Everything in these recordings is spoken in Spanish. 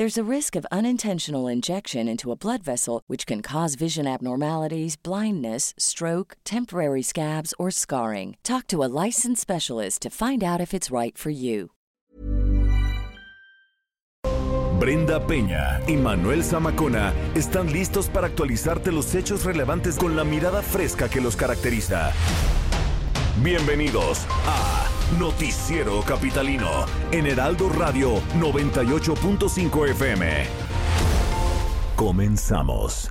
There's a risk of unintentional injection into a blood vessel, which can cause vision abnormalities, blindness, stroke, temporary scabs, or scarring. Talk to a licensed specialist to find out if it's right for you. Brenda Peña y Manuel Zamacona están listos para actualizarte los hechos relevantes con la mirada fresca que los caracteriza. Bienvenidos a Noticiero Capitalino en Heraldo Radio 98.5 FM. Comenzamos.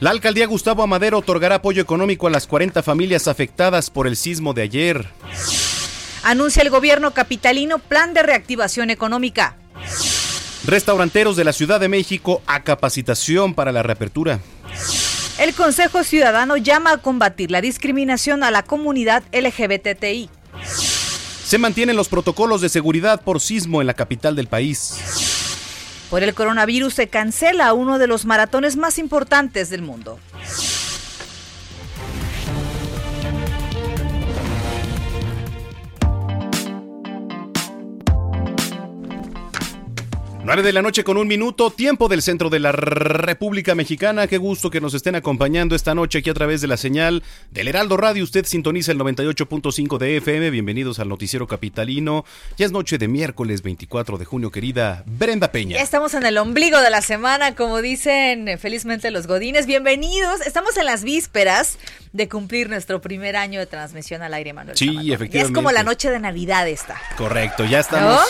La alcaldía Gustavo Amadero otorgará apoyo económico a las 40 familias afectadas por el sismo de ayer. Anuncia el gobierno capitalino plan de reactivación económica. Restauranteros de la Ciudad de México a capacitación para la reapertura. El Consejo Ciudadano llama a combatir la discriminación a la comunidad LGBTI. Se mantienen los protocolos de seguridad por sismo en la capital del país. Por el coronavirus se cancela uno de los maratones más importantes del mundo. 9 de la noche con un minuto, tiempo del centro de la República Mexicana. Qué gusto que nos estén acompañando esta noche aquí a través de la señal del Heraldo Radio. Usted sintoniza el 98.5 de FM. Bienvenidos al Noticiero Capitalino. Ya es noche de miércoles 24 de junio, querida Brenda Peña. Ya estamos en el ombligo de la semana, como dicen felizmente los godines. Bienvenidos. Estamos en las vísperas de cumplir nuestro primer año de transmisión al aire, Manuel. Sí, efectivamente. Ya es como la noche de Navidad esta. Correcto, ya estamos.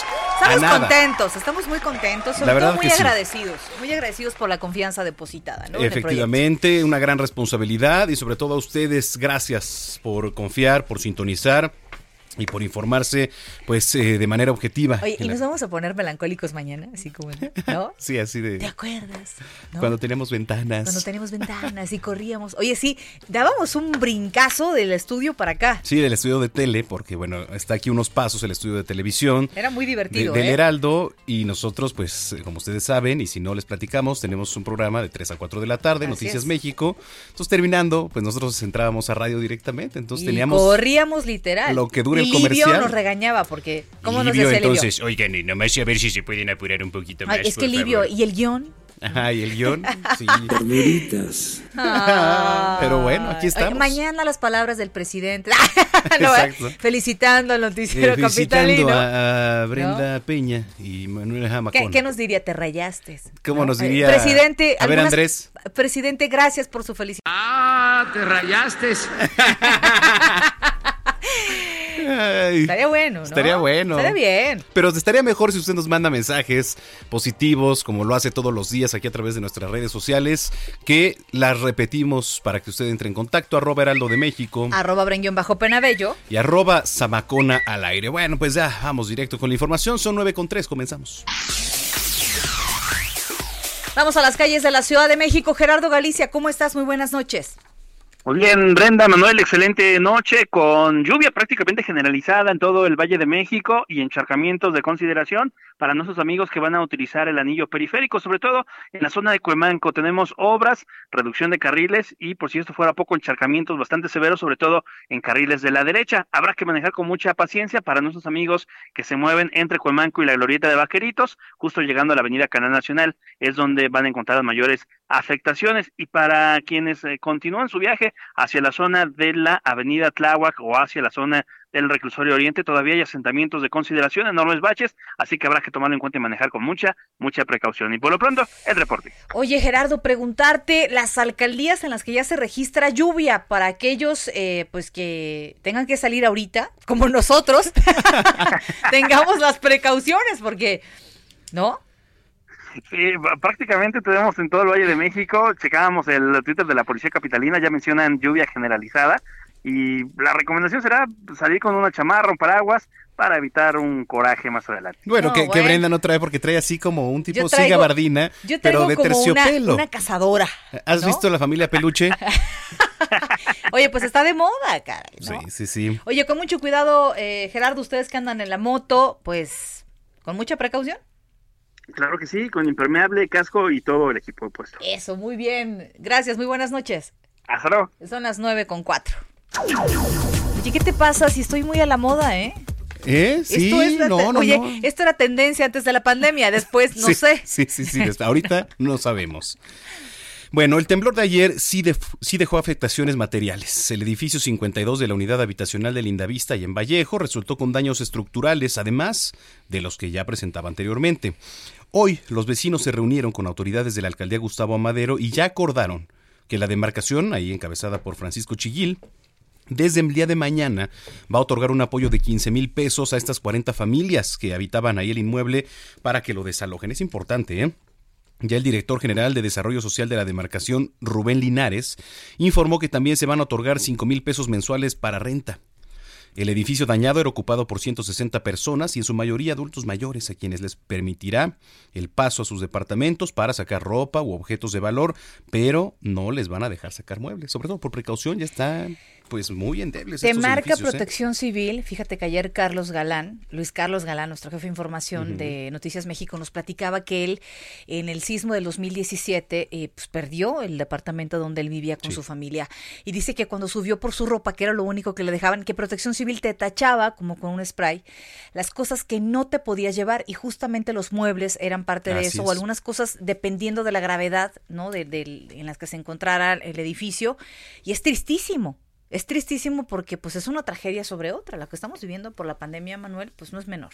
Estamos contentos, estamos muy contentos la verdad todo muy agradecidos, muy agradecidos por la confianza depositada. ¿no? Efectivamente, una gran responsabilidad y sobre todo a ustedes, gracias por confiar, por sintonizar y por informarse pues eh, de manera objetiva. Oye, y nos vamos a poner melancólicos mañana, así como, ¿no? sí, así de... ¿Te acuerdas? Cuando teníamos ventanas. Cuando teníamos ventanas y corríamos. Oye, sí, dábamos un brincazo del estudio para acá. Sí, del estudio de tele, porque bueno, está aquí unos pasos el estudio de televisión. Era muy divertido. del ¿eh? Heraldo y nosotros pues como ustedes saben y si no les platicamos, tenemos un programa de 3 a 4 de la tarde, Noticias México. Entonces terminando, pues nosotros entrábamos a radio directamente, entonces y teníamos... Corríamos literal. Lo que dure Livio nos regañaba porque ¿cómo nos decía entonces, oigan, nomás a ver si se pueden apurar un poquito más. es que Livio, ¿y el guion? Ajá, y el guion, sí. Ah. Pero bueno, aquí estamos. mañana las palabras del presidente. Exacto. Felicitando al noticiero eh, capitalino. A, a Brenda Peña y Manuel Jamacón. ¿Qué, ¿Qué, nos diría? ¿Te rayaste? ¿Cómo nos diría? Presidente. A ver, Andrés. Presidente, gracias por su felicidad. Ah, te rayaste. estaría bueno, ¿no? Estaría bueno. Estaría bien. Pero estaría mejor si usted nos manda mensajes positivos, como lo hace todos los días aquí a través de nuestras redes sociales, que las repetimos para que usted entre en contacto. Arroba Heraldo de México. Arroba bajo Penabello. Y arroba Zamacona al aire. Bueno, pues ya vamos directo con la información. Son 9 con 3. Comenzamos. Vamos a las calles de la Ciudad de México. Gerardo Galicia, ¿cómo estás? Muy buenas noches. Muy bien, Brenda, Manuel, excelente noche con lluvia prácticamente generalizada en todo el Valle de México y encharcamientos de consideración para nuestros amigos que van a utilizar el anillo periférico, sobre todo en la zona de Cuemanco. Tenemos obras, reducción de carriles y por si esto fuera poco, encharcamientos bastante severos, sobre todo en carriles de la derecha. Habrá que manejar con mucha paciencia para nuestros amigos que se mueven entre Cuemanco y la Glorieta de Vaqueritos, justo llegando a la avenida Canal Nacional, es donde van a encontrar las mayores afectaciones. Y para quienes eh, continúan su viaje hacia la zona de la Avenida Tláhuac o hacia la zona del Reclusorio Oriente, todavía hay asentamientos de consideración, enormes baches, así que habrá que tomarlo en cuenta y manejar con mucha, mucha precaución. Y por lo pronto, el reporte. Oye, Gerardo, preguntarte las alcaldías en las que ya se registra lluvia para aquellos eh, pues que tengan que salir ahorita, como nosotros, tengamos las precauciones, porque, ¿no? Sí, prácticamente tenemos en todo el Valle de México, checábamos el Twitter de la Policía Capitalina, ya mencionan lluvia generalizada y la recomendación será salir con una chamarra, un paraguas, para evitar un coraje más adelante. Bueno, que, Brenda no trae porque trae así como un tipo sí gabardina, pero de terciopelo. Una, cazadora. ¿Has visto la familia Peluche? Oye, pues está de moda, caray. Sí, sí, sí. Oye, con mucho cuidado, eh, Gerardo, ustedes que andan en la moto, pues con mucha precaución. Claro que sí, con impermeable, casco y todo el equipo puesto. Eso, muy bien. Gracias, muy buenas noches. Hasta luego. Son las nueve con cuatro. Oye, ¿qué te pasa si estoy muy a la moda, eh? ¿Eh? Sí, no, no, Oye, esto era tendencia antes de la pandemia, después no sé. Sí, sí, sí, ahorita no sabemos. Bueno, el temblor de ayer sí, sí, dejó afectaciones materiales. El edificio 52 de la unidad habitacional de Lindavista y en Vallejo resultó con daños estructurales, además de los que ya presentaba anteriormente. Hoy los vecinos se reunieron con autoridades de la alcaldía Gustavo Amadero y ya acordaron que la demarcación, ahí encabezada por Francisco Chiguil, desde el día de mañana va a otorgar un apoyo de 15 mil pesos a estas 40 familias que habitaban ahí el inmueble para que lo desalojen. Es importante, ¿eh? Ya el director general de Desarrollo Social de la demarcación, Rubén Linares, informó que también se van a otorgar 5 mil pesos mensuales para renta. El edificio dañado era ocupado por 160 personas y en su mayoría adultos mayores a quienes les permitirá el paso a sus departamentos para sacar ropa u objetos de valor, pero no les van a dejar sacar muebles, sobre todo por precaución, ya están pues muy endebles. Te marca ¿eh? Protección Civil, fíjate que ayer Carlos Galán, Luis Carlos Galán, nuestro jefe de información de Noticias México, nos platicaba que él en el sismo del 2017 eh, pues, perdió el departamento donde él vivía con su familia y dice que cuando subió por su ropa, que era lo único que le dejaban, que Protección Civil te tachaba como con un spray las cosas que no te podías llevar y justamente los muebles eran parte de eso o algunas cosas dependiendo de la gravedad, ¿no? De, de, en las que se encontrara el edificio y es tristísimo es tristísimo porque pues es una tragedia sobre otra. La que estamos viviendo por la pandemia, Manuel, pues no es menor.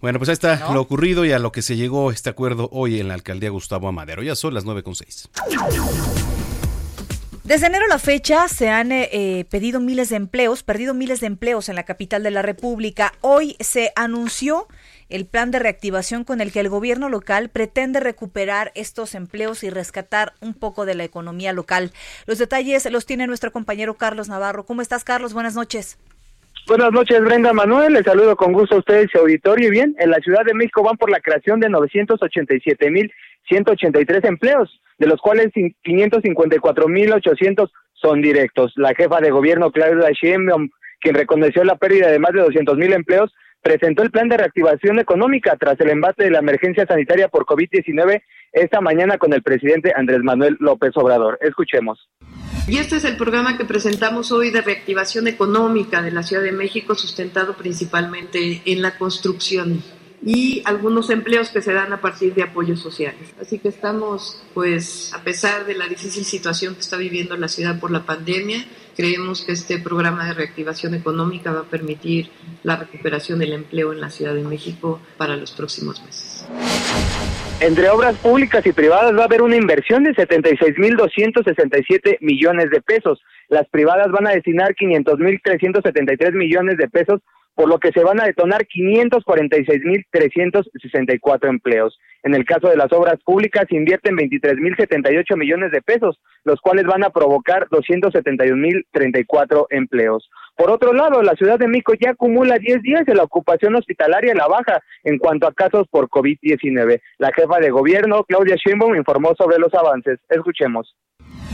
Bueno, pues ahí está lo ocurrido y a lo que se llegó este acuerdo hoy en la alcaldía Gustavo Amadero. Ya son las 9.6. Desde enero a la fecha se han eh, eh, pedido miles de empleos, perdido miles de empleos en la capital de la República. Hoy se anunció el plan de reactivación con el que el gobierno local pretende recuperar estos empleos y rescatar un poco de la economía local. Los detalles los tiene nuestro compañero Carlos Navarro. ¿Cómo estás, Carlos? Buenas noches. Buenas noches, Brenda Manuel. Les saludo con gusto a ustedes y auditorio. Y bien, en la Ciudad de México van por la creación de 987.183 empleos, de los cuales 554.800 son directos. La jefa de gobierno, Claudia Sheinbaum, quien reconoció la pérdida de más de 200.000 empleos, presentó el plan de reactivación económica tras el embate de la emergencia sanitaria por COVID-19 esta mañana con el presidente Andrés Manuel López Obrador. Escuchemos. Y este es el programa que presentamos hoy de reactivación económica de la Ciudad de México, sustentado principalmente en la construcción y algunos empleos que se dan a partir de apoyos sociales. Así que estamos, pues, a pesar de la difícil situación que está viviendo la ciudad por la pandemia, creemos que este programa de reactivación económica va a permitir la recuperación del empleo en la Ciudad de México para los próximos meses. Entre obras públicas y privadas va a haber una inversión de 76.267 millones de pesos. Las privadas van a destinar 500.373 millones de pesos por lo que se van a detonar 546.364 empleos. En el caso de las obras públicas, invierten 23.078 millones de pesos, los cuales van a provocar 271.034 empleos. Por otro lado, la Ciudad de México ya acumula 10 días de la ocupación hospitalaria en la baja en cuanto a casos por COVID-19. La jefa de gobierno, Claudia Sheinbaum, informó sobre los avances. Escuchemos.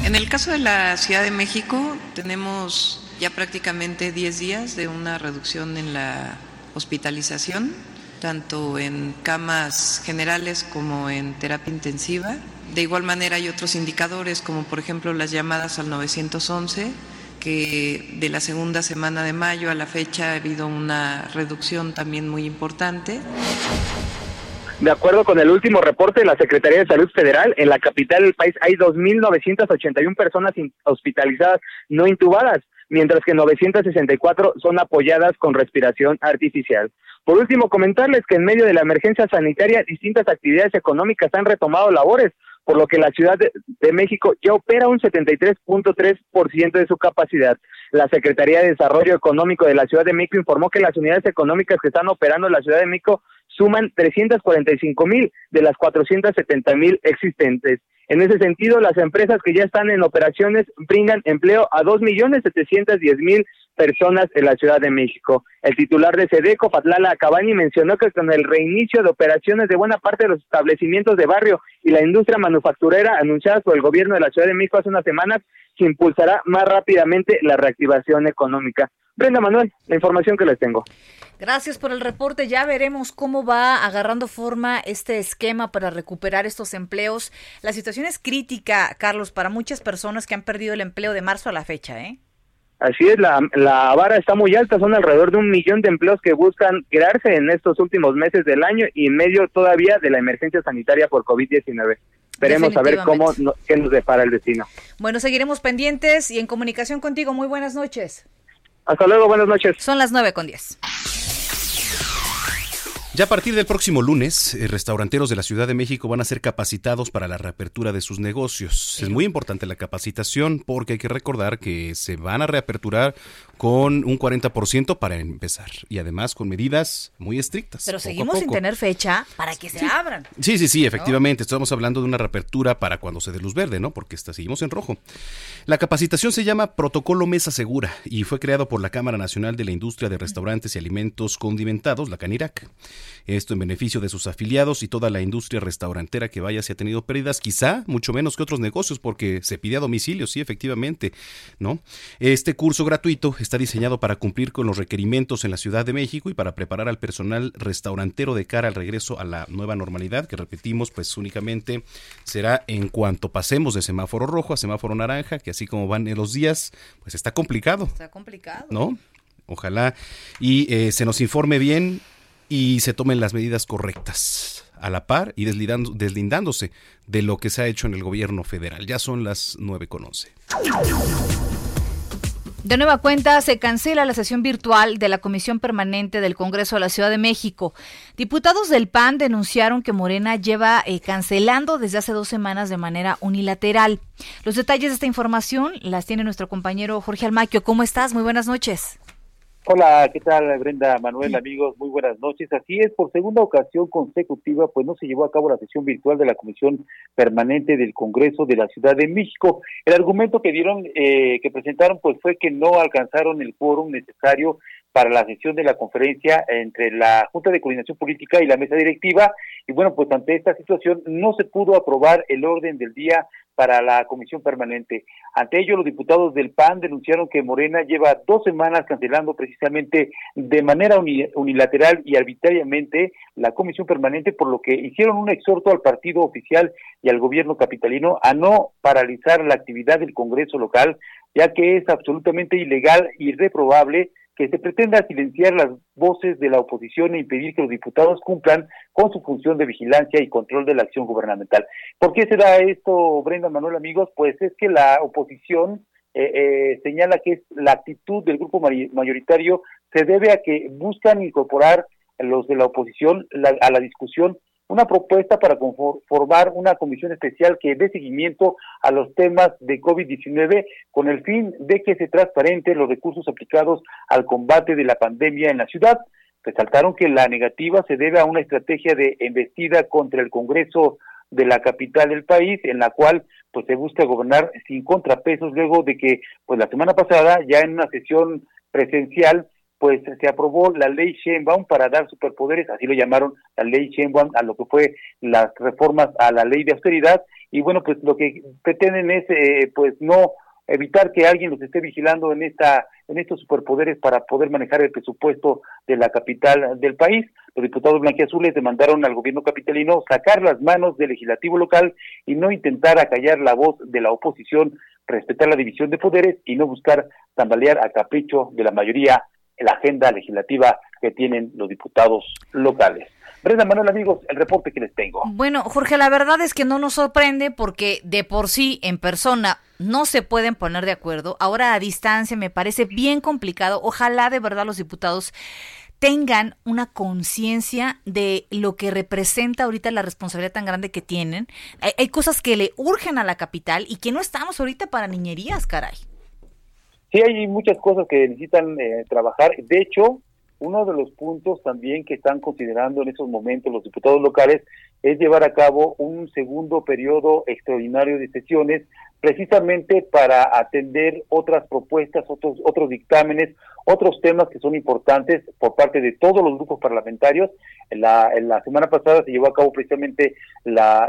En el caso de la Ciudad de México, tenemos ya prácticamente 10 días de una reducción en la hospitalización, tanto en camas generales como en terapia intensiva. De igual manera hay otros indicadores, como por ejemplo las llamadas al 911, que de la segunda semana de mayo a la fecha ha habido una reducción también muy importante. De acuerdo con el último reporte de la Secretaría de Salud Federal, en la capital del país hay 2.981 personas hospitalizadas no intubadas, mientras que 964 son apoyadas con respiración artificial. Por último, comentarles que en medio de la emergencia sanitaria, distintas actividades económicas han retomado labores, por lo que la Ciudad de, México ya opera un 73.3% de su capacidad. La Secretaría de Desarrollo Económico de la Ciudad de México informó que las unidades económicas que están operando en la Ciudad de México suman 345 mil de las 470 mil existentes. En ese sentido, las empresas que ya están en operaciones brindan empleo a 2.710.000 personas en la Ciudad de México. El titular de SEDECO, Fatlala Cabani, mencionó que con el reinicio de operaciones de buena parte de los establecimientos de barrio y la industria manufacturera anunciadas por el gobierno de la Ciudad de México hace unas semanas, se impulsará más rápidamente la reactivación económica. Brenda Manuel, la información que les tengo. Gracias por el reporte. Ya veremos cómo va agarrando forma este esquema para recuperar estos empleos. La situación es crítica, Carlos, para muchas personas que han perdido el empleo de marzo a la fecha, ¿eh? Así es, la, la vara está muy alta, son alrededor de un millón de empleos que buscan crearse en estos últimos meses del año y en medio todavía de la emergencia sanitaria por COVID-19. Esperemos a ver cómo qué nos depara el destino. Bueno, seguiremos pendientes y en comunicación contigo. Muy buenas noches. Hasta luego, buenas noches. Son las nueve con diez. Ya a partir del próximo lunes, eh, restauranteros de la Ciudad de México van a ser capacitados para la reapertura de sus negocios. Es muy importante la capacitación porque hay que recordar que se van a reaperturar con un 40% para empezar y además con medidas muy estrictas. Pero seguimos sin tener fecha para que se abran. Sí, sí, sí, efectivamente. Estamos hablando de una reapertura para cuando se dé luz verde, ¿no? Porque está, seguimos en rojo. La capacitación se llama Protocolo Mesa Segura y fue creado por la Cámara Nacional de la Industria de Restaurantes y Alimentos Condimentados, la CANIRAC. Esto en beneficio de sus afiliados y toda la industria restaurantera que vaya se ha tenido pérdidas, quizá mucho menos que otros negocios porque se pide a domicilio, sí, efectivamente, ¿no? Este curso gratuito está diseñado para cumplir con los requerimientos en la Ciudad de México y para preparar al personal restaurantero de cara al regreso a la nueva normalidad, que repetimos, pues únicamente será en cuanto pasemos de semáforo rojo a semáforo naranja, que así como van en los días, pues está complicado. Está complicado. ¿No? Ojalá y eh, se nos informe bien y se tomen las medidas correctas a la par y deslindándose de lo que se ha hecho en el gobierno federal. Ya son las 9 con 11. De nueva cuenta, se cancela la sesión virtual de la Comisión Permanente del Congreso de la Ciudad de México. Diputados del PAN denunciaron que Morena lleva eh, cancelando desde hace dos semanas de manera unilateral. Los detalles de esta información las tiene nuestro compañero Jorge Almaquio. ¿Cómo estás? Muy buenas noches. Hola, ¿qué tal Brenda, Manuel, amigos? Muy buenas noches. Así es, por segunda ocasión consecutiva, pues no se llevó a cabo la sesión virtual de la Comisión Permanente del Congreso de la Ciudad de México. El argumento que dieron, eh, que presentaron, pues fue que no alcanzaron el quórum necesario para la sesión de la conferencia entre la Junta de Coordinación Política y la mesa directiva. Y bueno, pues ante esta situación no se pudo aprobar el orden del día para la comisión permanente. Ante ello, los diputados del PAN denunciaron que Morena lleva dos semanas cancelando precisamente de manera unilateral y arbitrariamente la comisión permanente, por lo que hicieron un exhorto al partido oficial y al gobierno capitalino a no paralizar la actividad del Congreso local, ya que es absolutamente ilegal y reprobable que se pretenda silenciar las voces de la oposición e impedir que los diputados cumplan con su función de vigilancia y control de la acción gubernamental. ¿Por qué se da esto, Brenda Manuel, amigos? Pues es que la oposición eh, eh, señala que es la actitud del grupo mayoritario se debe a que buscan incorporar los de la oposición a la discusión una propuesta para formar una comisión especial que dé seguimiento a los temas de COVID-19 con el fin de que se transparente los recursos aplicados al combate de la pandemia en la ciudad. Resaltaron que la negativa se debe a una estrategia de embestida contra el Congreso de la capital del país, en la cual pues se busca gobernar sin contrapesos luego de que pues la semana pasada ya en una sesión presencial pues se aprobó la ley Sheinbaum para dar superpoderes, así lo llamaron la ley Sheinbaum a lo que fue las reformas a la ley de austeridad y bueno, pues lo que pretenden es eh, pues no evitar que alguien los esté vigilando en esta en estos superpoderes para poder manejar el presupuesto de la capital del país. Los diputados blanquiazules demandaron al gobierno capitalino sacar las manos del legislativo local y no intentar acallar la voz de la oposición, respetar la división de poderes y no buscar tambalear a capricho de la mayoría la agenda legislativa que tienen los diputados locales. Brenda Manuel, amigos, el reporte que les tengo. Bueno, Jorge, la verdad es que no nos sorprende porque de por sí en persona no se pueden poner de acuerdo. Ahora a distancia me parece bien complicado. Ojalá de verdad los diputados tengan una conciencia de lo que representa ahorita la responsabilidad tan grande que tienen. Hay, cosas que le urgen a la capital y que no estamos ahorita para niñerías, caray. Sí, hay muchas cosas que necesitan eh, trabajar. De hecho, uno de los puntos también que están considerando en estos momentos los diputados locales es llevar a cabo un segundo periodo extraordinario de sesiones precisamente para atender otras propuestas, otros, otros dictámenes, otros temas que son importantes por parte de todos los grupos parlamentarios. En la, semana pasada se llevó a cabo precisamente la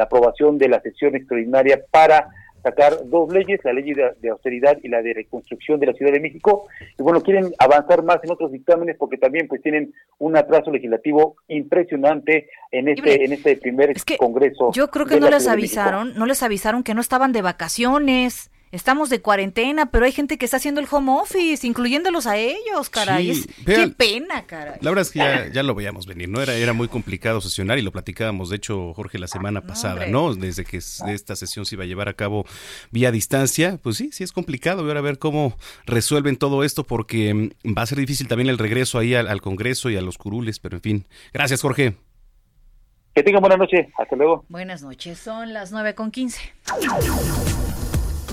aprobación de la sesión extraordinaria para sacar dos leyes, la ley de, austeridad y la de reconstrucción de la Ciudad de México. Y bueno, quieren avanzar más en otros dictámenes porque también pues tienen un atraso legislativo impresionante en este en este primer congreso. Yo creo que no les avisaron, no les avisaron que no estaban de vacaciones. Estamos de cuarentena, pero hay gente que está haciendo el home office, incluyéndolos a ellos, caray. qué pena, caray. La verdad es que ya, lo veíamos venir, ¿no? Era, era muy complicado sesionar y lo platicábamos, de hecho, Jorge, la semana pasada, ¿no? Desde que esta sesión se iba a llevar a cabo vía distancia, pues sí, sí es complicado. Y ahora a ver cómo resuelven todo esto, porque mm, va a ser difícil también el regreso ahí al, Congreso y a los curules, pero en fin. Gracias, Jorge. Que tengan buena noche. Hasta luego. Buenas noches. Son las nueve con quince.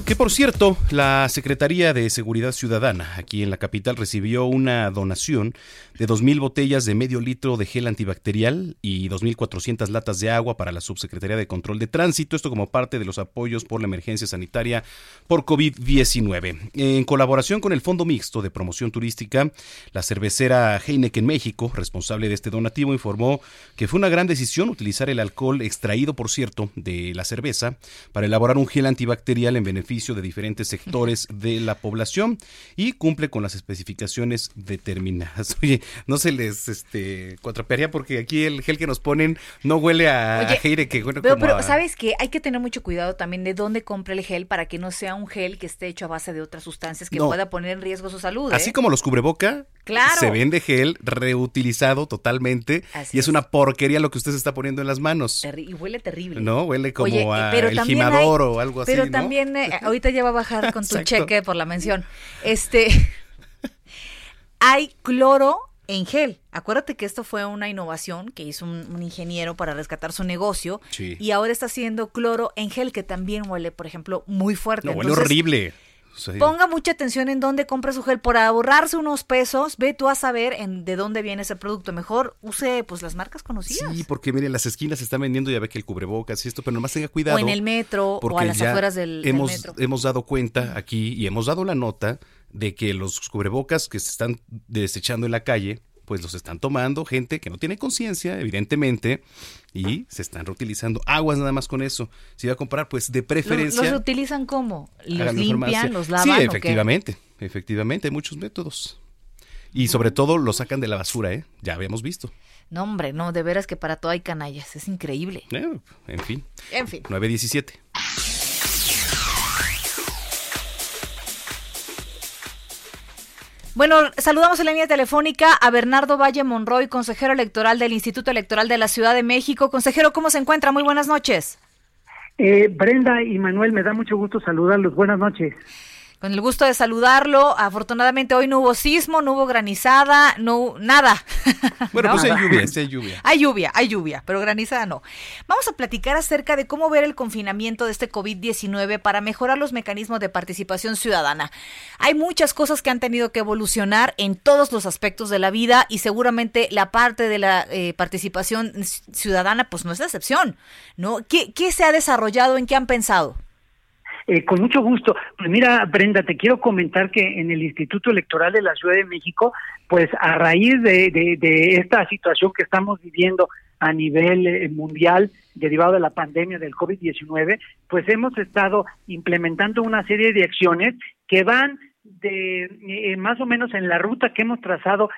Que por cierto, la Secretaría de Seguridad Ciudadana aquí en la capital recibió una donación de 2.000 botellas de medio litro de gel antibacterial y 2.400 latas de agua para la Subsecretaría de Control de Tránsito, esto como parte de los apoyos por la emergencia sanitaria por COVID-19. En colaboración con el Fondo Mixto de Promoción Turística, la cervecera Heineken México, responsable de este donativo, informó que fue una gran decisión utilizar el alcohol extraído, por cierto, de la cerveza para elaborar un gel antibacterial en beneficio de diferentes sectores de la población y cumple con las especificaciones determinadas. Oye, no se les este cuatrapearía porque aquí el gel que nos ponen no huele a, Oye, que bueno pero, pero sabes que hay que tener mucho cuidado también de dónde compra el gel para que no sea un gel que esté hecho a base de otras sustancias que pueda poner en riesgo su salud. Así ¿eh? como los cubreboca, claro. se vende gel reutilizado totalmente y es, una porquería lo que usted se está poniendo en las manos. y huele terrible. No, huele como a el gimador o algo así. Pero también eh, ahorita ya va a bajar con tu cheque por la mención. Este, hay cloro en gel. Acuérdate que esto fue una innovación que hizo un, ingeniero para rescatar su negocio y ahora está haciendo cloro en gel que también huele, por ejemplo, muy fuerte. No, huele horrible. Ponga mucha atención en dónde compra su gel. Por ahorrarse unos pesos, ve tú a saber en, de dónde viene ese producto. Mejor use pues las marcas conocidas. Sí, porque mire, las esquinas se están vendiendo, ya ve que el cubrebocas y esto, pero nomás tenga cuidado. O en el metro, o a las afueras del, hemos, metro. Hemos dado cuenta aquí y hemos dado la nota de que los cubrebocas que se están desechando en la calle, pues los están tomando gente que no tiene conciencia, evidentemente, y se están reutilizando aguas nada más con eso. Si va a comprar, pues de preferencia. ¿Los, utilizan cómo? ¿Los limpian, los lavan? Sí, efectivamente, efectivamente, hay muchos métodos. Y sobre todo los sacan de la basura, ¿eh? Ya habíamos visto. No, hombre, no, de veras que para todo hay canallas, es increíble. Eh, en fin. En fin. 917. Bueno, saludamos en la línea telefónica a Bernardo Valle Monroy, consejero electoral del Instituto Electoral de la Ciudad de México. Consejero, ¿cómo se encuentra? Muy buenas noches. Eh, Brenda y Manuel, me da mucho gusto saludarlos. Buenas noches. Con el gusto de saludarlo. Afortunadamente hoy no hubo sismo, no hubo granizada, no nada. Bueno, pues hay lluvia, sí hay lluvia. Hay lluvia, hay lluvia, pero granizada no. Vamos a platicar acerca de cómo ver el confinamiento de este COVID-19 para mejorar los mecanismos de participación ciudadana. Hay muchas cosas que han tenido que evolucionar en todos los aspectos de la vida y seguramente la parte de la eh, participación ciudadana pues no es la excepción, ¿no? ¿Qué, ¿Qué se ha desarrollado? ¿En qué han pensado? Eh, con mucho gusto. Pues mira, Brenda, te quiero comentar que en el Instituto Electoral de la Ciudad de México, pues a raíz de, de, esta situación que estamos viviendo a nivel eh, mundial derivado de la pandemia del COVID-19, pues hemos estado implementando una serie de acciones que van de eh, más o menos en la ruta que hemos trazado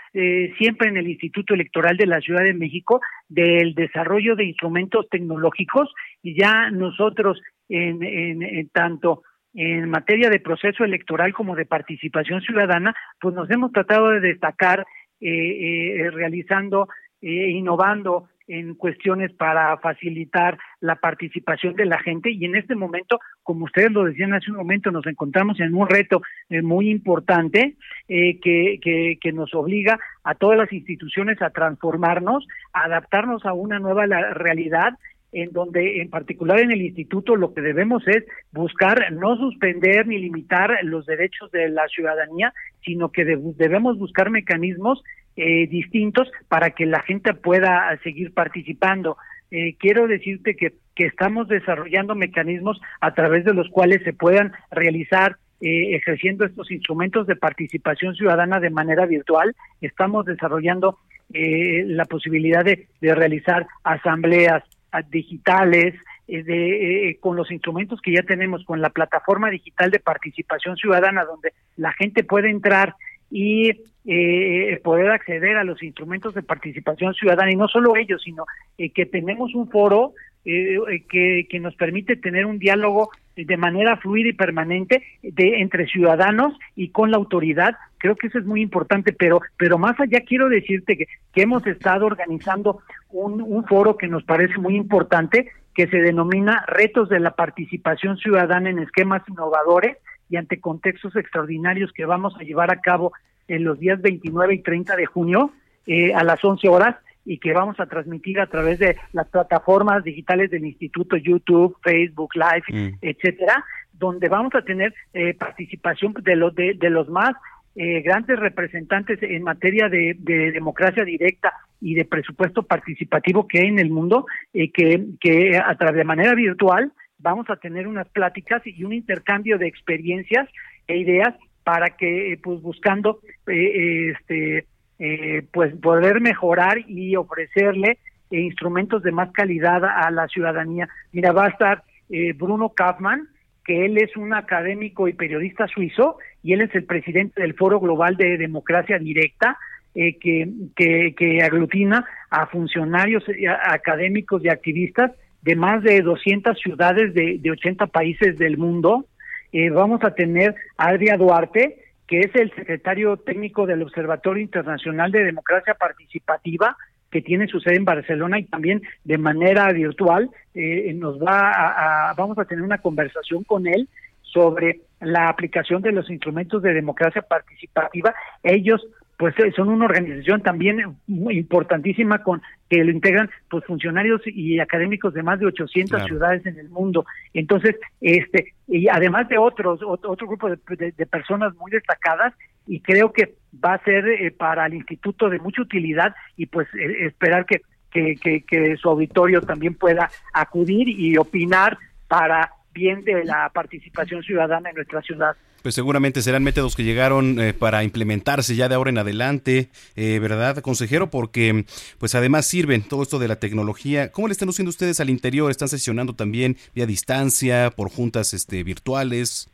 siempre en el Instituto Electoral de la Ciudad de México del desarrollo de instrumentos tecnológicos y ya nosotros en, en, tanto en materia de proceso electoral como de participación ciudadana, pues nos hemos tratado de destacar eh, eh, realizando eh, innovando en cuestiones para facilitar la participación de la gente. Y en este momento, como ustedes lo decían hace un momento, nos encontramos en un reto eh, muy importante eh, que, que, nos obliga a todas las instituciones a transformarnos, a adaptarnos a una nueva realidad en donde en particular en el instituto lo que debemos es buscar no suspender ni limitar los derechos de la ciudadanía, sino que debemos buscar mecanismos eh, distintos para que la gente pueda seguir participando. Eh, quiero decirte que, que estamos desarrollando mecanismos a través de los cuales se puedan realizar eh, ejerciendo estos instrumentos de participación ciudadana de manera virtual. Estamos desarrollando eh, la posibilidad de, de, realizar asambleas ah, digitales, eh, de, eh, con los instrumentos que ya tenemos, con la plataforma digital de participación ciudadana, donde la gente puede entrar y eh, poder acceder a los instrumentos de participación ciudadana y no solo ellos, sino eh, que tenemos un foro eh, que, que, nos permite tener un diálogo de manera fluida y permanente de entre ciudadanos y con la autoridad. Creo que eso es muy importante, pero pero más allá quiero decirte que, hemos estado organizando un foro que nos parece muy importante, que se denomina Retos de la Participación Ciudadana en Esquemas Innovadores y ante contextos extraordinarios que vamos a llevar a cabo en los días 29 y 30 de junio eh, a las 11 horas y que vamos a transmitir a través de las plataformas digitales del Instituto YouTube, Facebook Live, mm. etcétera, donde vamos a tener eh, participación de los de, de los más eh, grandes representantes en materia de, de, democracia directa y de presupuesto participativo que hay en el mundo, eh, que, que a través de manera virtual vamos a tener unas pláticas y un intercambio de experiencias e ideas para que, eh, pues, buscando, eh, este, eh, pues, poder mejorar y ofrecerle eh, instrumentos de más calidad a la ciudadanía. Mira, va a estar eh, Bruno Kaufmann, que él es un académico y periodista suizo, y él es el presidente del Foro Global de Democracia Directa, eh, que, que, que aglutina a funcionarios académicos y activistas de más de 200 ciudades de, de 80 países del mundo. Eh, vamos a tener a Adria Duarte, que es el secretario técnico del Observatorio Internacional de Democracia Participativa, que tiene su sede en Barcelona y también de manera virtual eh, nos va vamos a tener una conversación con él sobre la aplicación de los instrumentos de democracia participativa. Ellos pues eh, son una organización también muy importantísima con que lo integran pues funcionarios y académicos de más de 800 claro. ciudades en el mundo. Entonces, este y además de otros otro, otro grupo de, de, de, personas muy destacadas y creo que va a ser eh, para el instituto de mucha utilidad y pues eh, esperar que, que, que, que su auditorio también pueda acudir y opinar para bien de la participación ciudadana en nuestra ciudad. Pues seguramente serán métodos que llegaron eh, para implementarse ya de ahora en adelante, eh, ¿verdad, consejero? Porque pues además sirven todo esto de la tecnología. ¿Cómo le están haciendo ustedes al interior? ¿Están sesionando también vía distancia, por juntas este, virtuales?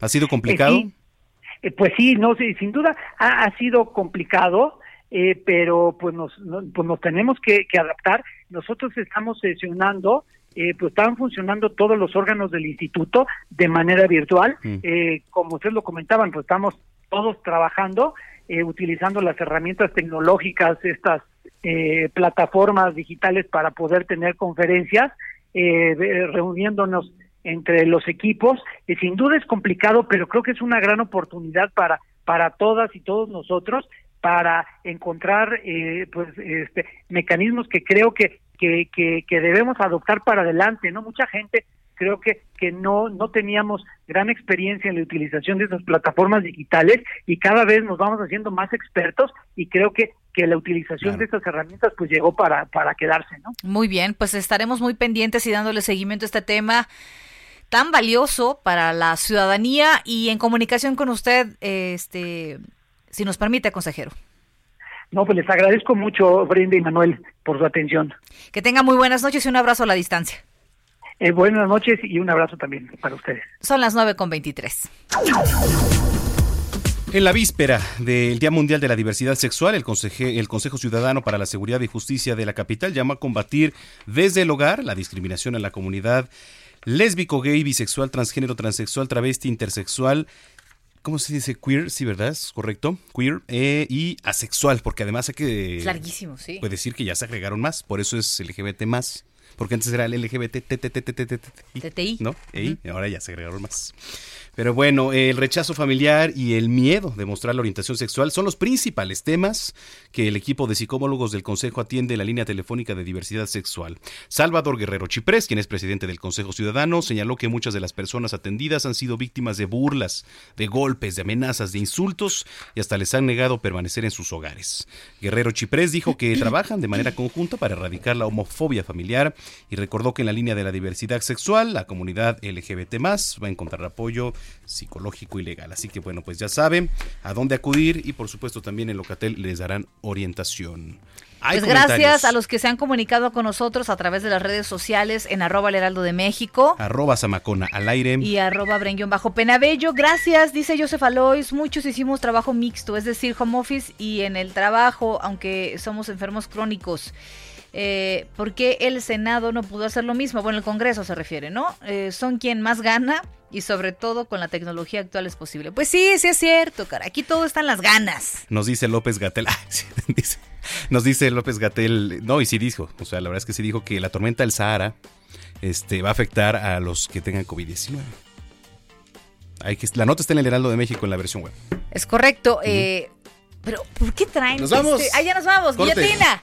¿Ha sido complicado? Eh, sí. pues sí, no, sí, sin duda ha, ha sido complicado. Eh, pero pues nos, no, pues nos tenemos que, que, adaptar. Nosotros estamos sesionando eh, pues estaban funcionando todos los órganos del instituto de manera virtual. Mm. Eh, como ustedes lo comentaban, pues estamos todos trabajando, eh, utilizando las herramientas tecnológicas, estas eh, plataformas digitales para poder tener conferencias, eh, reuniéndonos entre los equipos. y sin duda es complicado, pero creo que es una gran oportunidad para, para todas y todos nosotros para encontrar eh, pues este mecanismos que creo que que, que, que debemos adoptar para adelante, ¿no? Mucha gente creo que, que no, no teníamos gran experiencia en la utilización de esas plataformas digitales y cada vez nos vamos haciendo más expertos y creo que que la utilización claro. de estas herramientas pues llegó para, para quedarse, ¿no? Muy bien, pues estaremos muy pendientes y dándole seguimiento a este tema tan valioso para la ciudadanía y en comunicación con usted, este, si nos permite, consejero. No, pues les agradezco mucho, Brenda y Manuel, por su atención. Que tenga muy buenas noches y un abrazo a la distancia. Eh, buenas noches y un abrazo también para ustedes. Son las 9 con 23. En la víspera del Día Mundial de la Diversidad Sexual, el, Conseje, el, Consejo Ciudadano para la Seguridad y Justicia de la capital llama a combatir desde el hogar la discriminación en la comunidad lésbico, gay, bisexual, transgénero, transexual, travesti, intersexual, ¿cómo se dice? Queer, sí, ¿verdad? Es correcto. Queer eh, y asexual, porque además hay que... Es larguísimo, sí. Puede decir que ya se agregaron más, por eso es LGBT más. Porque antes era el LGBT, TTI. ¿no? Y ahora ya se agregaron más. Pero bueno, el rechazo familiar y el miedo de mostrar la orientación sexual son los principales temas que el equipo de psicólogos del Consejo atiende en la línea telefónica de diversidad sexual. Salvador Guerrero Chiprés, quien es presidente del Consejo Ciudadano, señaló que muchas de las personas atendidas han sido víctimas de burlas, de golpes, de amenazas, de insultos y hasta les han negado permanecer en sus hogares. Guerrero Chiprés dijo que trabajan de manera conjunta para erradicar la homofobia familiar y recordó que en la línea de la diversidad sexual, la comunidad LGBT va a encontrar apoyo psicológico y legal. Así que bueno, pues ya saben a dónde acudir y por supuesto también en Locatel les darán orientación. pues gracias a los que se han comunicado con nosotros a través de las redes sociales en arroba el heraldo de México. Arroba Zamacona al aire. Y arroba Brenguión bajo Penabello. Gracias, dice Joseph Alois. Muchos hicimos trabajo mixto, es decir, home office y en el trabajo, aunque somos enfermos crónicos. Eh, ¿Por qué el Senado no pudo hacer lo mismo? Bueno, el Congreso se refiere, ¿no? Eh, son quien más gana y sobre todo con la tecnología actual es posible. Pues sí, sí es cierto, cara. Aquí todo está en las ganas. Nos dice López Gatel. nos dice López Gatel. No, y sí dijo. O sea, la verdad es que sí dijo que la tormenta del Sahara este, va a afectar a los que tengan COVID-19. Que, la nota está en el Heraldo de México en la versión web. Es correcto. eh, pero, ¿por qué traen? Nos vamos. Este? Ah, ya nos vamos. Guillotina.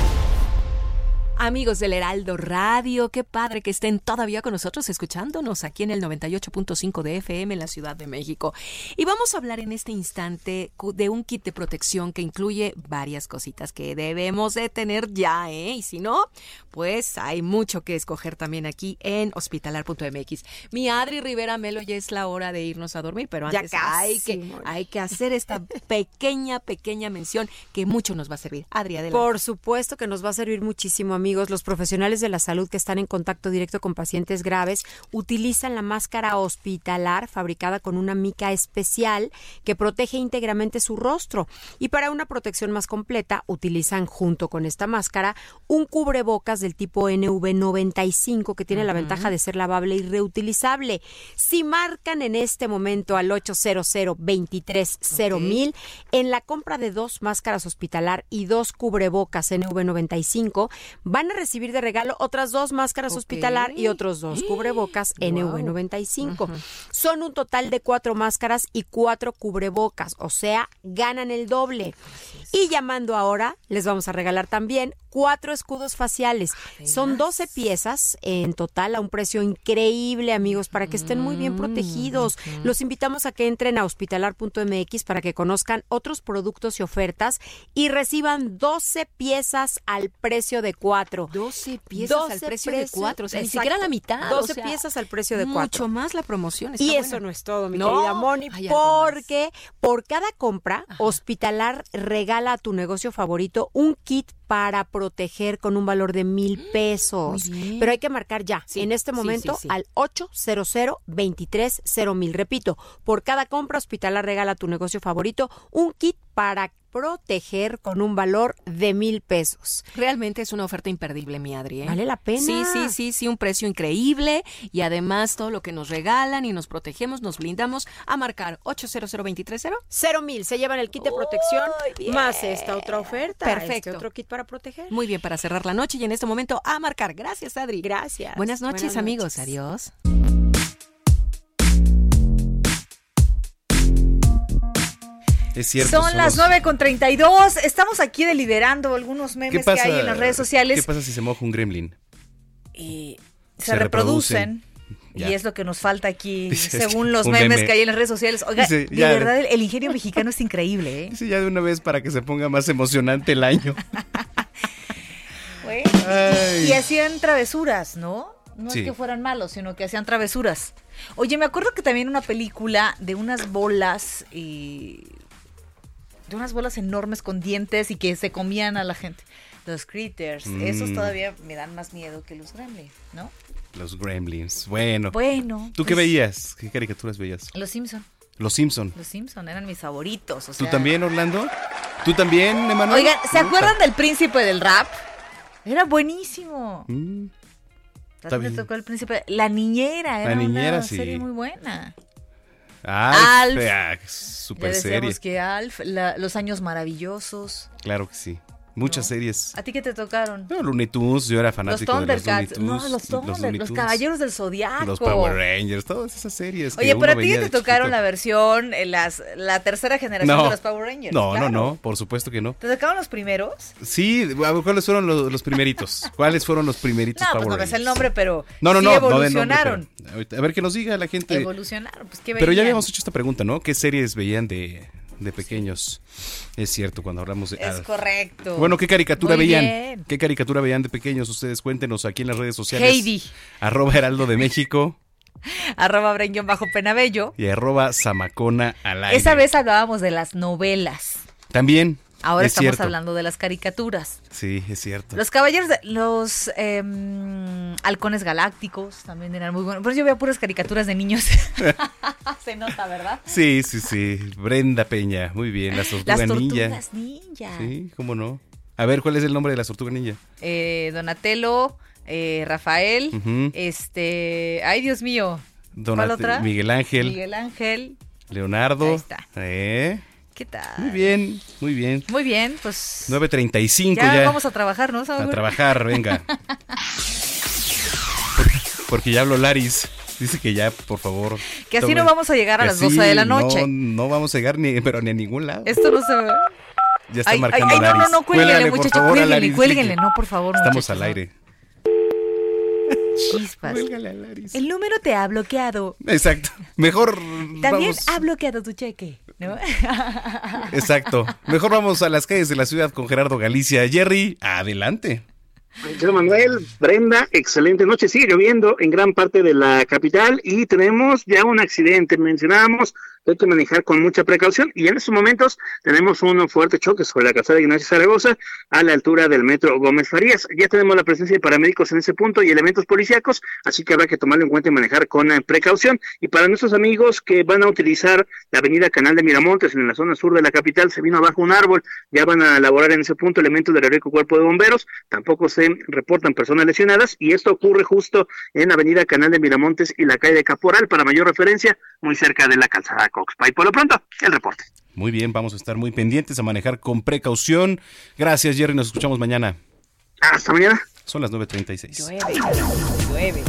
Amigos del Heraldo Radio, qué padre que estén todavía con nosotros escuchándonos aquí en el 98.5 de FM en la Ciudad de México. Y vamos a hablar en este instante de un kit de protección que incluye varias cositas que debemos de tener ya, ¿eh? Y si no, pues hay mucho que escoger también aquí en hospitalar.mx. Mi Adri Rivera Melo, ya es la hora de irnos a dormir, pero antes hay, que, hay que hacer esta pequeña, pequeña mención que mucho nos va a servir. Adri, adelante. Por supuesto que nos va a servir muchísimo, amigos los profesionales de la salud que están en contacto directo con pacientes graves utilizan la máscara hospitalar fabricada con una mica especial que protege íntegramente su rostro. Y para una protección más completa, utilizan junto con esta máscara un cubrebocas del tipo NV95 que tiene la ventaja de ser lavable y reutilizable. Si marcan en este momento al 800 230 en la compra de dos máscaras hospitalar y dos cubrebocas NV95, van van a recibir de regalo otras dos máscaras hospitalar y otros dos cubrebocas NV95. Son un total de cuatro máscaras y cuatro cubrebocas, o sea, ganan el doble. Y llamando ahora, les vamos a regalar también cuatro escudos faciales. Son 12 piezas en total a un precio increíble, amigos, para que estén muy bien protegidos. Los invitamos a que entren a hospitalar.mx para que conozcan otros productos y ofertas y reciban 12 piezas al precio de cuatro. 12 piezas al precio de cuatro, o sea, ni siquiera la mitad. 12 piezas al precio de cuatro. Mucho más la promoción. y eso no es todo, mi querida Moni, porque por cada compra, Hospitalar regala a tu negocio favorito un kit para proteger con un valor de mil pesos. Pero hay que marcar ya, en este momento, al 800 230 mil. Repito, por cada compra hospitalar regala a tu negocio favorito un kit para proteger con un valor de mil pesos. Realmente es una oferta imperdible, mi Adri. ¿eh? Vale la pena. Sí, sí, sí, sí, un precio increíble y además todo lo que nos regalan y nos protegemos, nos blindamos a marcar 800 230 Cero mil. Se llevan el kit de protección más esta otra oferta. Este Perfecto. otro kit para proteger. Muy bien, para cerrar la noche y en este momento a marcar. Gracias, Adri. Gracias. Buenas noches, amigos. Adiós. Es cierto. Son las 9 con 32. Estamos aquí deliberando algunos memes que hay en las redes sociales. ¿Qué pasa si se moja un gremlin? Y se, reproducen. Y es lo que nos falta aquí, según los memes que hay en las redes sociales. Oiga, de verdad, el, ingenio mexicano es increíble, ¿eh? Sí, ya de una vez para que se ponga más emocionante el año. y hacían travesuras, ¿no? No es que fueran malos, sino que hacían travesuras. Oye, me acuerdo que también una película de unas bolas y de unas bolas enormes con dientes y que se comían a la gente. Los Critters. Esos Mm. todavía me dan más miedo que los Gremlins, ¿no? Los Gremlins. Bueno. Bueno, ¿Tú qué pues- veías? ¿Qué caricaturas veías? Los Simpson. Los Simpson. Los Simpson eran mis favoritos. o ¿Tú sea- también, Orlando? ¿Tú también, Emanuel? Oigan, ¿se acuerdan del príncipe del rap? Era buenísimo. Mm, ¿A está ti te bien. tocó el príncipe? La niñera, era Niñera, una sí. serie muy buena. Alf. Alf. ah, super serie. que Alf, la- Los Años Maravillosos. Claro que sí. Muchas series. ¿A ti qué te tocaron? No, Looney Tunes, yo era Los fanático de los Looney. Tunes. No, los Thundercats. Los, Caballeros del Zodiaco. Los Power Rangers, todas esas series. Oye, pero a ti te tocaron chiquito. la versión, eh, las, la tercera generación No. de los Power Rangers. No, claro. no, no, por supuesto que no. ¿Te tocaron los primeros? Sí, ¿cuáles fueron los, los primeritos? ¿Cuáles fueron los primeritos No, pues Power no Rangers? el nombre, pero No, no, sí no, no nombre, evolucionaron. pero a ver que nos diga la gente. Evolucionaron, pues qué Pero ya habíamos hecho esta pregunta, ¿no? ¿Qué series veían de, de pequeños? Es cierto, cuando hablamos de Es Alf. correcto. Bueno, ¿qué caricatura Muy veían? bien. ¿Qué caricatura veían de pequeños? Ustedes cuéntenos aquí en las redes sociales. Heidi. Arroba Heraldo de México Arroba Brenguión bajo Penabello. y arroba Zamacona al aire. Esa vez hablábamos de las novelas. También. Ahora es estamos cierto. hablando de las caricaturas. Sí, es cierto. Los caballeros, de- los em, halcones galácticos también eran muy buenos. Pero yo veo puras caricaturas de niños. Se nota, ¿verdad? Sí, sí, sí. Brenda Peña, muy bien. Las tortugas Las ninja. tortugas ninja. Sí, cómo no. A ver, ¿cuál es el nombre de las tortugas ninja? Eh, Donatello, eh, Rafael, este, ay Dios mío, ¿cuál Donate- otra? Miguel Ángel, Miguel Ángel, Leonardo. Ahí está. ¿Eh? ¿Qué tal? Muy bien, muy bien. Muy bien, pues 9.35 ya, ya. vamos a trabajar, ¿no? A Saúl? trabajar, venga. Porque, porque ya habló Laris. Dice que ya, por favor. Que así tome- no vamos a llegar a que las 12 de la no- noche. No, vamos a llegar ni, pero ni a ningún lado. Esto no se ve. Ya está Ay, ay, marcando ay, no, Laris. no, no, cuélguenle, muchachos, favor, a cuélguenle, cuélguenle, no, por favor, Estamos muchachos, al no. aire. Chispas. Cuélgale a Laris. El número te ha bloqueado. Exacto. Mejor También vamos. ha bloqueado tu cheque, ¿no? Exacto. Mejor vamos a las calles de la ciudad con Gerardo Galicia. Jerry, adelante. Manuel, Brenda, excelente noche. Sigue lloviendo en gran parte de la capital y tenemos ya un accidente. Mencionábamos que hay que manejar con mucha precaución y en estos momentos tenemos un fuerte choque sobre la calzada de Ignacio Zaragoza a la altura del metro Gómez Farías. Ya tenemos la presencia de paramédicos en ese punto y elementos policíacos, así que habrá que tomarlo en cuenta y manejar con eh, precaución. Y para nuestros amigos que van a utilizar la avenida Canal de Miramontes en la zona sur de la capital, se vino abajo un árbol, ya van a elaborar en ese punto elementos del heroico cuerpo de bomberos, tampoco se reportan personas lesionadas y esto ocurre justo en la avenida Canal de Miramontes y la calle de Caporal, para mayor referencia, muy cerca de la calzada Coxpa. Y por lo pronto, el reporte. Muy bien, vamos a estar muy pendientes a manejar con precaución. Gracias, Jerry. Nos escuchamos mañana. Hasta mañana. Son las 9.36. Llueve, llueve.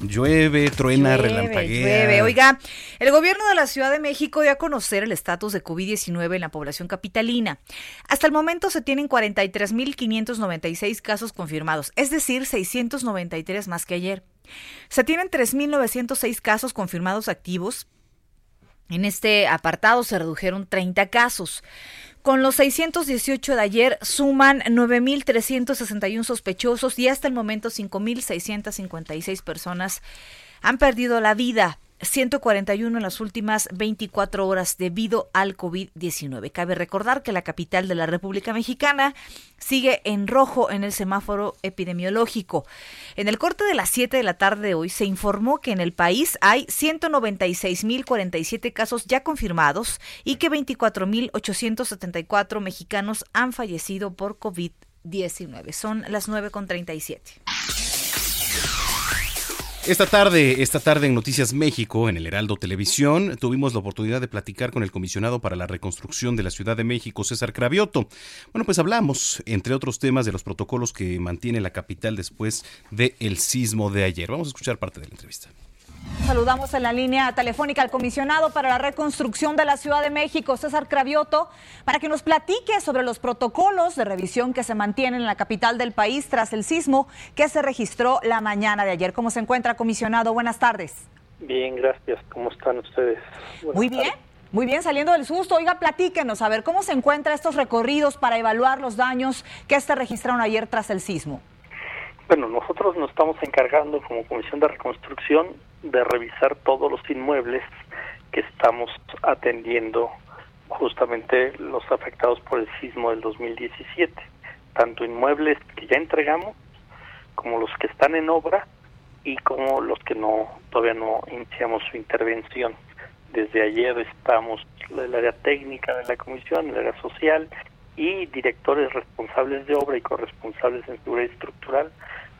Llueve, truena, Llueve, relampaguea. llueve. Oiga, el gobierno de la Ciudad de México dio a conocer el estatus de COVID-19 en la población capitalina. Hasta el momento se tienen 43.596 casos confirmados, es decir, 693 más que ayer. Se tienen 3.906 casos confirmados activos. En este apartado se redujeron 30 casos. Con los 618 de ayer suman 9.361 sospechosos y hasta el momento 5.656 personas han perdido la vida. 141 en las últimas 24 horas debido al COVID-19. Cabe recordar que la capital de la República Mexicana sigue en rojo en el semáforo epidemiológico. En el corte de las 7 de la tarde de hoy se informó que en el país hay 196.047 casos ya confirmados y que 24.874 mexicanos han fallecido por COVID-19. Son las 9.37. Esta tarde, esta tarde en Noticias México, en el Heraldo Televisión, tuvimos la oportunidad de platicar con el comisionado para la reconstrucción de la Ciudad de México, César Cravioto. Bueno, pues hablamos, entre otros temas, de los protocolos que mantiene la capital después del sismo de ayer. Vamos a escuchar parte de la entrevista. Saludamos en la línea telefónica al comisionado para la reconstrucción de la Ciudad de México, César Cravioto, para que nos platique sobre los protocolos de revisión que se mantienen en la capital del país tras el sismo que se registró la mañana de ayer. ¿Cómo se encuentra, comisionado? Buenas tardes. Bien, gracias. ¿Cómo están ustedes? Buenas Muy bien. tardes. Muy bien, saliendo del susto, oiga, platíquenos, a ver, ¿cómo se encuentran estos recorridos para evaluar los daños que se registraron ayer tras el sismo? Bueno, nosotros nos estamos encargando como Comisión de Reconstrucción de revisar todos los inmuebles que estamos atendiendo justamente los afectados por el sismo del 2017. tanto inmuebles que ya entregamos como los que están en obra y como los que no todavía no iniciamos su intervención. Desde ayer estamos el área técnica de la comisión, el área social y directores responsables de obra y corresponsables en seguridad estructural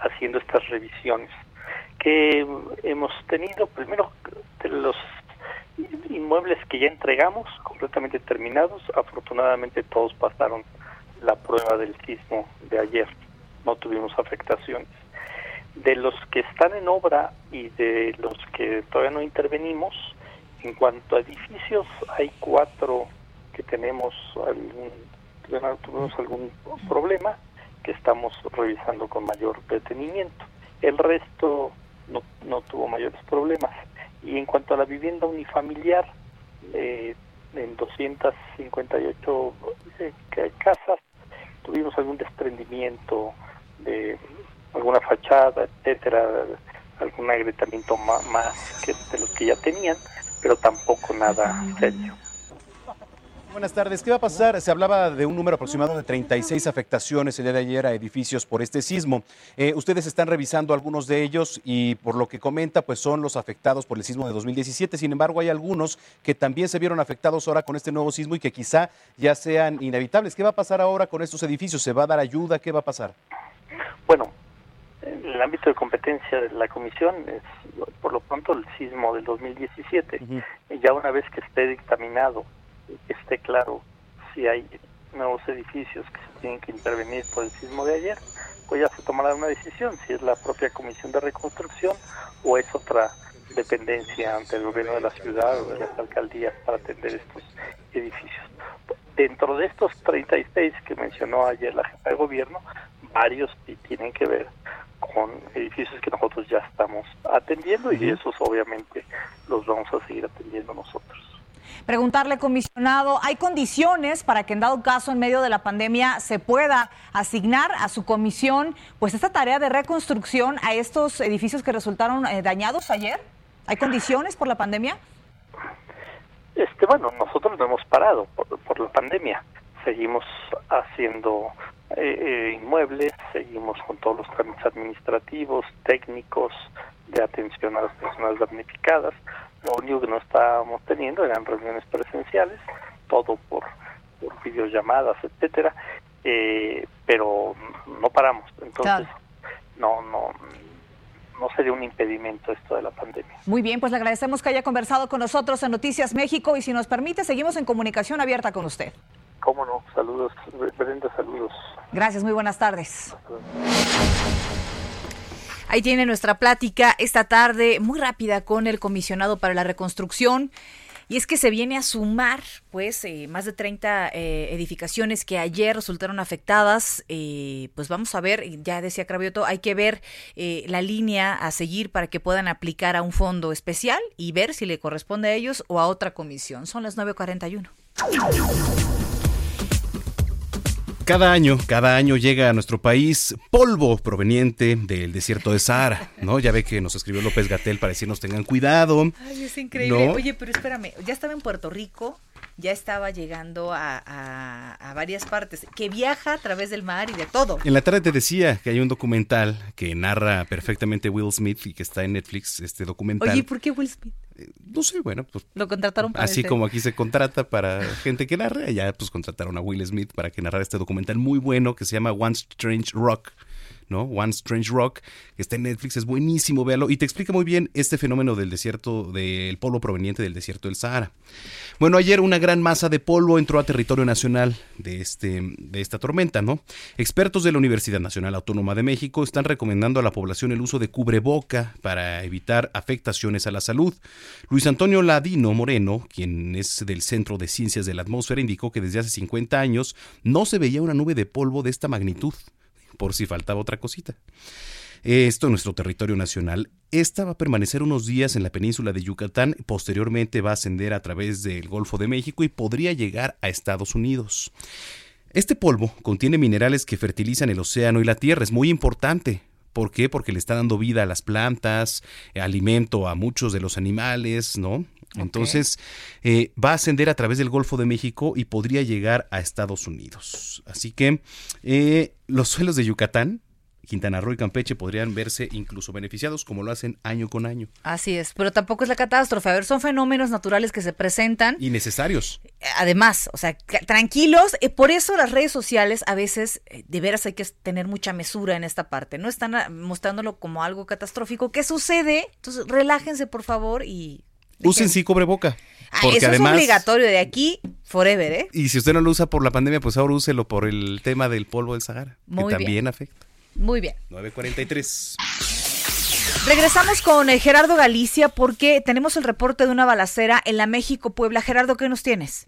haciendo estas revisiones que hemos tenido primero de los inmuebles que ya entregamos completamente terminados afortunadamente todos pasaron la prueba del sismo de ayer no tuvimos afectaciones de los que están en obra y de los que todavía no intervenimos en cuanto a edificios hay cuatro que tenemos algún tuvimos algún problema que estamos revisando con mayor detenimiento. El resto no, no tuvo mayores problemas. Y en cuanto a la vivienda unifamiliar, eh, en 258 eh, casas tuvimos algún desprendimiento de alguna fachada, etcétera, algún agrietamiento más, más que de los que ya tenían, pero tampoco nada serio. Buenas tardes. ¿Qué va a pasar? Se hablaba de un número aproximado de 36 afectaciones el día de ayer a edificios por este sismo. Eh, ustedes están revisando algunos de ellos y por lo que comenta, pues son los afectados por el sismo de 2017. Sin embargo, hay algunos que también se vieron afectados ahora con este nuevo sismo y que quizá ya sean inevitables. ¿Qué va a pasar ahora con estos edificios? ¿Se va a dar ayuda? ¿Qué va a pasar? Bueno, en el ámbito de competencia de la comisión es por lo pronto el sismo del 2017. y Ya una vez que esté dictaminado esté claro si hay nuevos edificios que se tienen que intervenir por el sismo de ayer, pues ya se tomará una decisión, si es la propia Comisión de Reconstrucción o es otra dependencia ante el gobierno de la ciudad o de las alcaldías para atender estos edificios. Dentro de estos 36 que mencionó ayer la jefa de gobierno, varios tienen que ver con edificios que nosotros ya estamos atendiendo y esos obviamente los vamos a seguir atendiendo nosotros. Preguntarle, comisionado, ¿hay condiciones para que en dado caso en medio de la pandemia se pueda asignar a su comisión pues esta tarea de reconstrucción a estos edificios que resultaron eh, dañados ayer? ¿Hay condiciones por la pandemia? Este, bueno, nosotros no hemos parado por, la pandemia. Seguimos haciendo eh, eh, inmuebles, seguimos con todos los trámites administrativos, técnicos, de atención a las personas damnificadas. Lo único que no estábamos teniendo eran reuniones presenciales, todo por, por videollamadas, etcétera, eh, pero no paramos. Entonces, no, no, no sería un impedimento esto de la pandemia. Muy bien, pues le agradecemos que haya conversado con nosotros en Noticias México y si nos permite, seguimos en comunicación abierta con usted. Cómo no, saludos, Brenda, saludos. Gracias, muy buenas tardes. Ahí tiene nuestra plática esta tarde, muy rápida, con el comisionado para la reconstrucción. Y es que se viene a sumar, pues, eh, más de 30 eh, edificaciones que ayer resultaron afectadas. Eh, pues vamos a ver, ya decía Cravioto, hay que ver la línea a seguir para que puedan aplicar a un fondo especial y ver si le corresponde a ellos o a otra comisión. Son las 9.41. Cada año, cada año llega a nuestro país polvo proveniente del desierto de Sahara, ¿no? Ya ve que nos escribió López Gatel para decirnos tengan cuidado. Ay, es increíble. Oye, pero espérame, ya estaba en Puerto Rico, ya estaba llegando a, varias partes, que viaja a través del mar y de todo. En la tarde te decía que hay un documental que narra perfectamente Will Smith y que está en Netflix, este documental. Oye, ¿por qué Will Smith? No sé, bueno, pues... Lo contrataron para Así este. como aquí se contrata para gente que narra, allá pues contrataron a Will Smith para que narrara este documental muy bueno que se llama One Strange Rock ¿no? One Strange Rock, que está en Netflix, es buenísimo, véalo, y te explica muy bien este fenómeno del desierto, del polvo proveniente del desierto del Sahara. Bueno, ayer una gran masa de polvo entró a territorio nacional de, este, de esta tormenta, ¿no? Expertos de la Universidad Nacional Autónoma de México están recomendando a la población el uso de cubreboca para evitar afectaciones a la salud. Luis Antonio Ladino Moreno, quien es del Centro de Ciencias de la Atmósfera, indicó que desde hace 50 años no se veía una nube de polvo de esta magnitud por si faltaba otra cosita. Esto nuestro territorio nacional. Esta va a permanecer unos días en la península de Yucatán, posteriormente va a ascender a través del Golfo de México y podría llegar a Estados Unidos. Este polvo contiene minerales que fertilizan el océano y la tierra, es muy importante. ¿Por qué? Porque le está dando vida a las plantas, alimento a muchos de los animales, ¿no? Entonces, eh, va a ascender a través del Golfo de México y podría llegar a Estados Unidos. Así que eh, los suelos de Yucatán, Quintana Roo y Campeche podrían verse incluso beneficiados como lo hacen año con año. Así es, pero tampoco es la catástrofe. A ver, son fenómenos naturales que se presentan. Y necesarios. Además, o sea, tranquilos. Eh, por eso las redes sociales a veces, eh, de veras hay que tener mucha mesura en esta parte. No están ah, mostrándolo como algo catastrófico. ¿Qué sucede? Entonces, relájense, por favor, y Usen sí boca. Ah, porque eso además, es obligatorio de aquí forever, ¿eh? Y si usted no lo usa por la pandemia, pues ahora úselo por el tema del polvo del Sahara, que también afecta. Muy bien. 943. Regresamos con eh, Gerardo Galicia porque tenemos el reporte de una balacera en la México-Puebla. Gerardo, ¿qué nos tienes?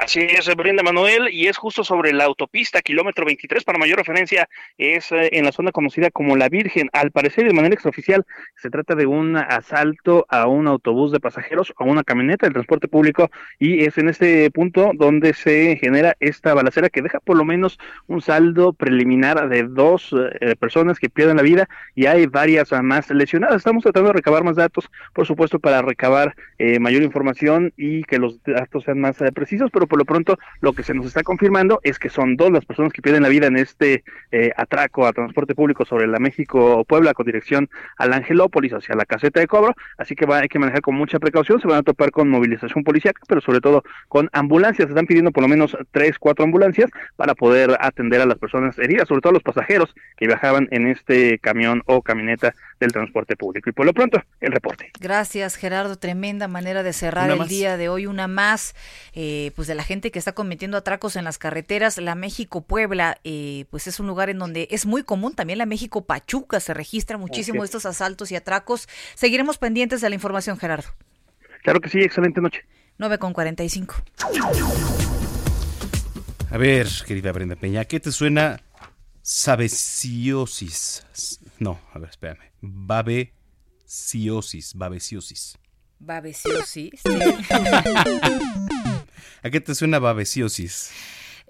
Así es, Brenda Manuel, y es justo sobre la autopista, kilómetro 23, para mayor referencia, es eh, en la zona conocida como La Virgen. Al parecer, de manera extraoficial, se trata de un asalto a un autobús de pasajeros, a una camioneta del transporte público, y es en este punto donde se genera esta balacera que deja por lo menos un saldo preliminar de dos eh, personas que pierden la vida y hay varias más lesionadas. Estamos tratando de recabar más datos, por supuesto, para recabar eh, mayor información y que los datos sean más precisos, pero por lo pronto lo que se nos está confirmando es que son dos las personas que pierden la vida en este eh, atraco a transporte público sobre la México-Puebla con dirección al Angelópolis hacia la caseta de cobro, así que va, hay que manejar con mucha precaución, se van a topar con movilización policial, pero sobre todo con ambulancias, se están pidiendo por lo menos tres, cuatro ambulancias para poder atender a las personas heridas, sobre todo a los pasajeros que viajaban en este camión o camioneta del transporte público. Y por lo pronto, el reporte. Gracias, Gerardo. Tremenda manera de cerrar el día de hoy. Una más, eh, pues de la gente que está cometiendo atracos en las carreteras. La México-Puebla, eh, pues es un lugar en donde es muy común. También la México-Pachuca se registra muchísimo estos asaltos y atracos. Seguiremos pendientes de la información, Gerardo. Claro que sí. Excelente noche. 9 con 45. A ver, querida Brenda Peña, ¿qué te suena sabesiosis? No, a ver, espérame. Babesiosis, babesiosis. Babesiosis. ¿A qué te suena babesiosis?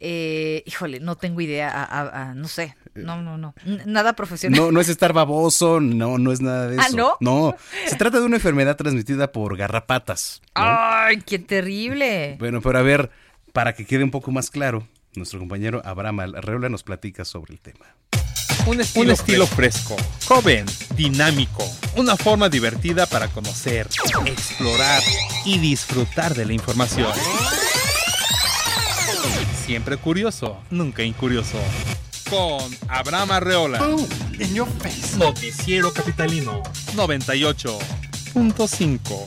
Eh, híjole, no tengo idea, no sé, no, no, no, nada profesional. No, no es estar baboso, no, no es nada de ¿Ah, eso. no? No, se trata de una enfermedad transmitida por garrapatas. ¡Ay, qué terrible! Bueno, pero a ver, para que quede un poco más claro, nuestro compañero Abraham Arreola nos platica sobre el tema. Un estilo, fresco, joven, dinámico, una forma divertida para conocer, explorar y disfrutar de la información. Siempre curioso, nunca incurioso. Con Abraham Arreola. Noticiero Capitalino 98.5.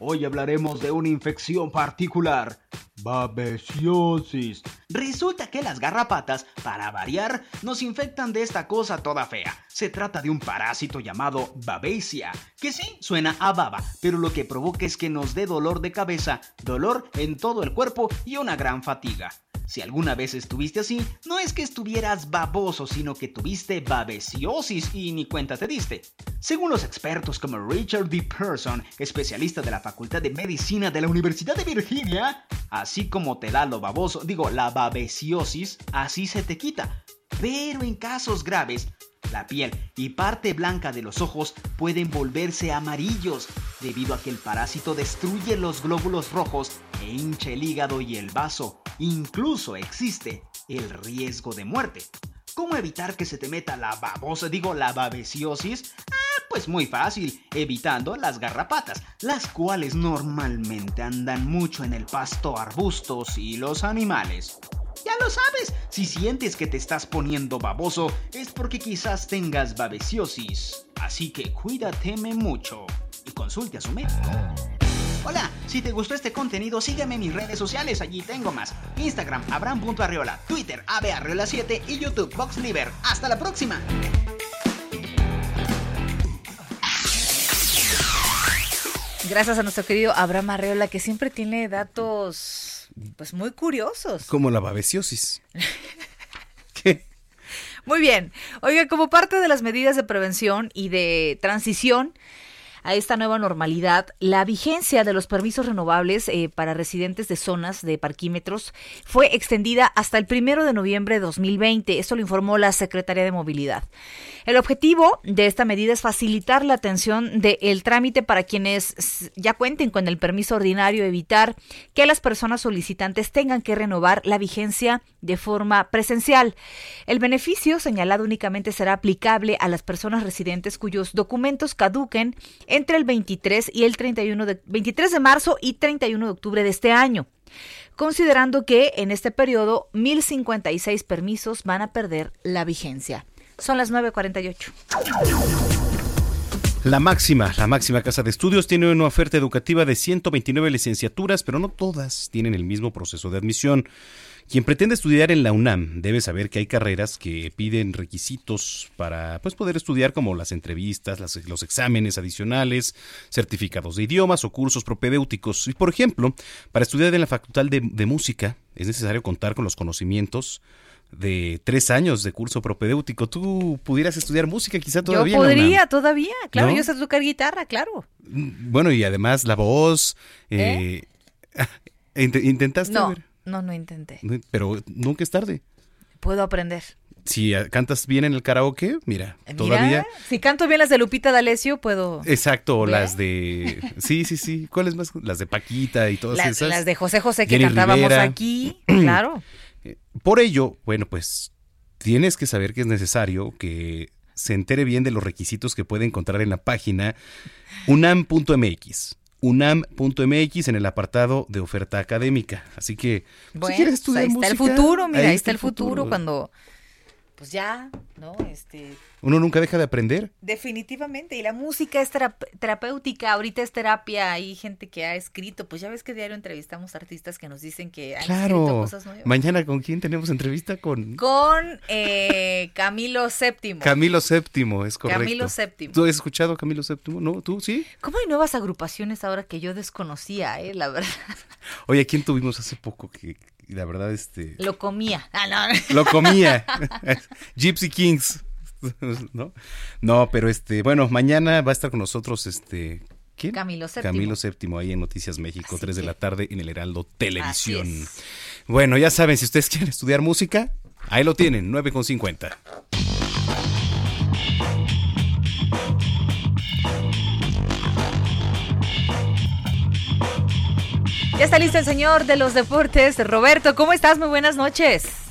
Hoy hablaremos de una infección particular Babesiosis. Resulta que las garrapatas, para variar, nos infectan de esta cosa toda fea. Se trata de un parásito llamado babesia, que sí suena a baba, pero lo que provoca es que nos dé dolor de cabeza, dolor en todo el cuerpo y una gran fatiga. Si alguna vez estuviste así, no es que estuvieras baboso, sino que tuviste babesiosis y ni cuenta te diste. Según los expertos como Richard D. Person, especialista de la Facultad de Medicina de la Universidad de Virginia, así como te da lo baboso, digo, la babesiosis, así se te quita. Pero en casos graves, la piel y parte blanca de los ojos pueden volverse amarillos debido a que el parásito destruye los glóbulos rojos e hincha el hígado y el vaso. Incluso existe el riesgo de muerte. ¿Cómo evitar que se te meta la babosa, digo la babesiosis? Ah, pues muy fácil, evitando las garrapatas, las cuales normalmente andan mucho en el pasto, arbustos y los animales. Ya lo sabes, si sientes que te estás poniendo baboso es porque quizás tengas babesiosis. Así que cuídateme mucho y consulte a su médico. Hola, si te gustó este contenido, sígueme en mis redes sociales, allí tengo más. Instagram, abram.arreola, Twitter, abarreola7 y YouTube, VoxLiver. ¡Hasta la próxima! Gracias a nuestro querido Abraham Arreola, que siempre tiene datos pues muy curiosos. Como la babesiosis. ¿Qué? Muy bien. Oiga, como parte de las medidas de prevención y de transición a esta nueva normalidad, la vigencia de los permisos renovables eh, para residentes de zonas de parquímetros fue extendida hasta el primero de noviembre de 2020. Esto lo informó la Secretaría de Movilidad. El objetivo de esta medida es facilitar la atención del trámite para quienes ya cuenten con el permiso ordinario, evitar que las personas solicitantes tengan que renovar la vigencia de forma presencial. El beneficio señalado únicamente será aplicable a las personas residentes cuyos documentos caduquen entre el 23 y el 31 de 23 de marzo y 31 de octubre de este año considerando que en este periodo 1.056 permisos van a perder la vigencia. Son las 9.48. La máxima, la máxima casa de estudios tiene una oferta educativa de 129 licenciaturas, pero no todas tienen el mismo proceso de admisión. Quien pretende estudiar en la UNAM debe saber que hay carreras que piden requisitos para pues, poder estudiar como las entrevistas, los exámenes adicionales, certificados de idiomas o cursos propedéuticos. Y por ejemplo, para estudiar en la Facultad de, de Música es necesario contar con los conocimientos de tres años de curso propedéutico. ¿Tú pudieras estudiar música quizá todavía? Yo podría, todavía, claro, yo sé tocar guitarra, claro. Mm, bueno, y además la voz. Eh, ¿Eh? ¿Intentaste? No, no, no intenté. Pero nunca es tarde. Puedo aprender. Si cantas bien en el karaoke, mira, todavía. Si canto bien las de Lupita D'Alessio, puedo. Exacto, las de. Sí, sí, sí. ¿Cuáles más? Las de Paquita y todas esas. Las de José José que cantábamos aquí, claro. Por ello, bueno, pues tienes que saber que es necesario que se entere bien de los requisitos que puede encontrar en la página unam.mx unam.mx en el apartado de oferta académica. Así que, si quieres estudiar ahí está el futuro, mira, ahí, está, el futuro cuando pues ya, ¿no? Este uno nunca deja de aprender. Definitivamente, y la música es terapéutica, ahorita es terapia, hay gente que ha escrito, pues ya ves que diario entrevistamos artistas que nos dicen que han escrito cosas nuevas. Mañana con quién tenemos entrevista con con eh, Camilo VII. Camilo VII, es correcto. Camilo VII. ¿Tú has escuchado a Camilo VII? ¿No? ¿Tú sí? ¿Cómo hay nuevas agrupaciones ahora que yo desconocía, eh, la verdad? Oye, ¿a quién tuvimos hace poco que la verdad este lo comía. Ah, no. Lo comía. Gypsy Kings. ¿no? No, pero este, bueno, mañana va a estar con nosotros este ¿Quién? Camilo VII. Camilo VII, ahí en Noticias México, 3 de la tarde en el Heraldo Televisión. Bueno, ya saben, si ustedes quieren estudiar música, ahí lo tienen, 9.50. Ya está listo el señor de los deportes, Roberto. ¿Cómo estás? Muy buenas noches.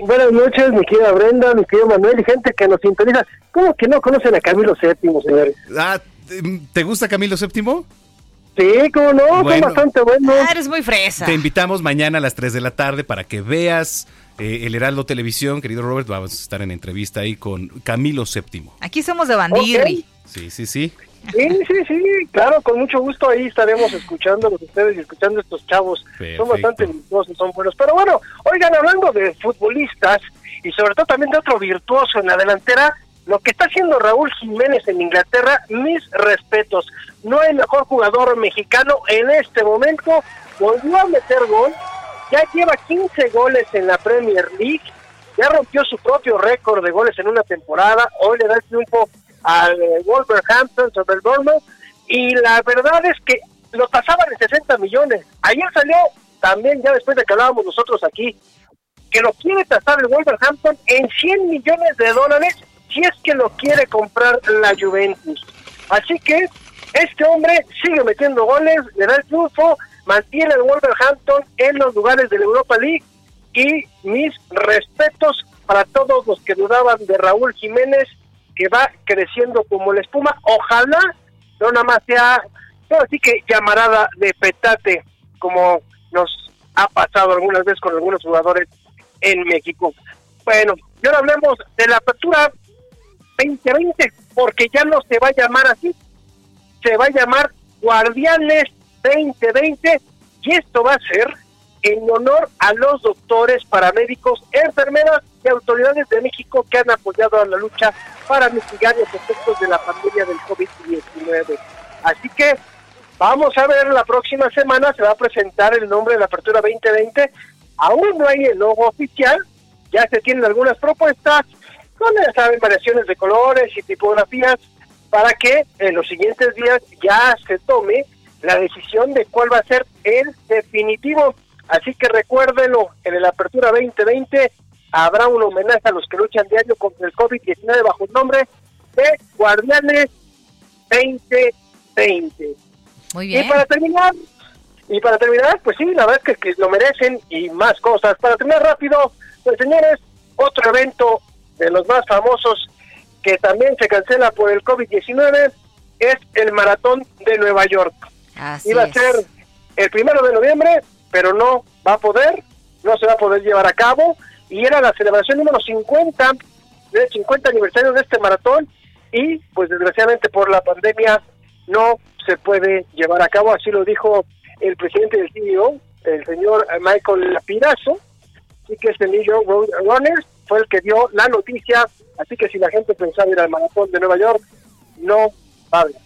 Buenas noches, mi querida Brenda, mi querido Manuel y gente que nos sintoniza. ¿Cómo que no conocen a Camilo VII, señores? Ah, ¿te gusta Camilo VII? Sí, cómo no, bueno, bastante bueno. Ah, eres muy fresa. Te invitamos mañana a las 3 de la tarde para que veas eh, el Heraldo Televisión, querido Robert. Vamos a estar en entrevista ahí con Camilo VII. Aquí somos de Bandirri. Sí, sí, sí. Sí, sí, sí, claro, con mucho gusto ahí estaremos escuchando ustedes y escuchando a estos chavos. Son bastante virtuosos, son buenos. Pero bueno, oigan, hablando de futbolistas y sobre todo también de otro virtuoso en la delantera, lo que está haciendo Raúl Jiménez en Inglaterra, mis respetos. No hay mejor jugador mexicano en este momento. Volvió a meter gol, ya lleva 15 goles en la Premier League, ya rompió su propio récord de goles en una temporada. Hoy le da el triunfo al Wolverhampton sobre el Bournemouth y la verdad es que lo tasaban en 60 millones. Ayer salió también, ya después de que hablábamos nosotros aquí, que lo quiere tasar el Wolverhampton en 100 millones de dólares si es que lo quiere comprar la Juventus. Así que este hombre sigue metiendo goles, le da el triunfo, mantiene el Wolverhampton en los lugares de la Europa League y mis respetos para todos los que dudaban de Raúl Jiménez que va creciendo como la espuma. Ojalá no nada más sea, así que llamarada de petate, como nos ha pasado algunas veces con algunos jugadores en México. Bueno, y ahora hablemos de la apertura 2020, porque ya no se va a llamar así, se va a llamar Guardianes 2020, y esto va a ser en honor a los doctores, paramédicos, enfermeras y autoridades de México que han apoyado a la lucha para mitigar los efectos de la pandemia del COVID-19. Así que vamos a ver, la próxima semana se va a presentar el nombre de la apertura 2020. Aún no hay el logo oficial, ya se tienen algunas propuestas, con, saben, variaciones de colores y tipografías, para que en los siguientes días ya se tome la decisión de cuál va a ser el definitivo. Así que recuérdenlo, en la Apertura 2020 habrá un homenaje a los que luchan diario contra el COVID-19 bajo el nombre de Guardianes 2020. Muy bien. Y para terminar, y para terminar, pues sí, la verdad es que, lo merecen y más cosas. Para terminar rápido, pues señores, otro evento de los más famosos que también se cancela por el COVID-19 es el Maratón de Nueva York. Iba a ser el primero de noviembre, pero no va a poder, no se va a poder llevar a cabo. Y era la celebración número 50, del 50 aniversario de este maratón. Y pues desgraciadamente por la pandemia no se puede llevar a cabo. Así lo dijo el presidente del CEO, el señor Michael Lapirazo, y que es el New York Runners, fue el que dio la noticia. Así que si la gente pensaba ir al maratón de Nueva York, no va a haber.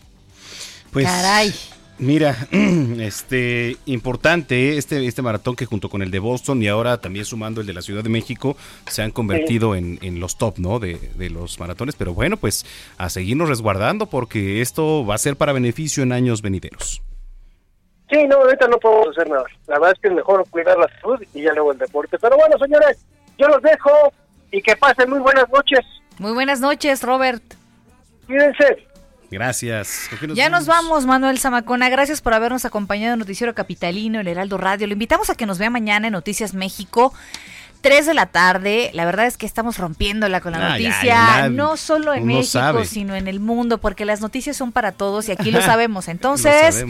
Pues, Caray. Mira, este importante este este maratón que junto con el de Boston y ahora también sumando el de la Ciudad de México se han convertido en, en, los top, ¿no? De, de, los maratones, pero bueno, pues a seguirnos resguardando porque esto va a ser para beneficio en años venideros. Sí, no, ahorita no podemos hacer nada. La verdad es que es mejor cuidar la salud y ya luego el deporte. Pero bueno, señores, yo los dejo y que pasen muy buenas noches. Muy buenas noches, Robert. Cuídense. Gracias. ya nos vamos, Manuel Zamacona. Gracias por habernos acompañado en Noticiero Capitalino, el Heraldo Radio. Lo invitamos a que nos vea mañana en Noticias México. 3 de la tarde, la verdad es que estamos rompiéndola con la noticia, no solo en México, sino en el mundo, porque las noticias son para todos y aquí lo sabemos. Entonces,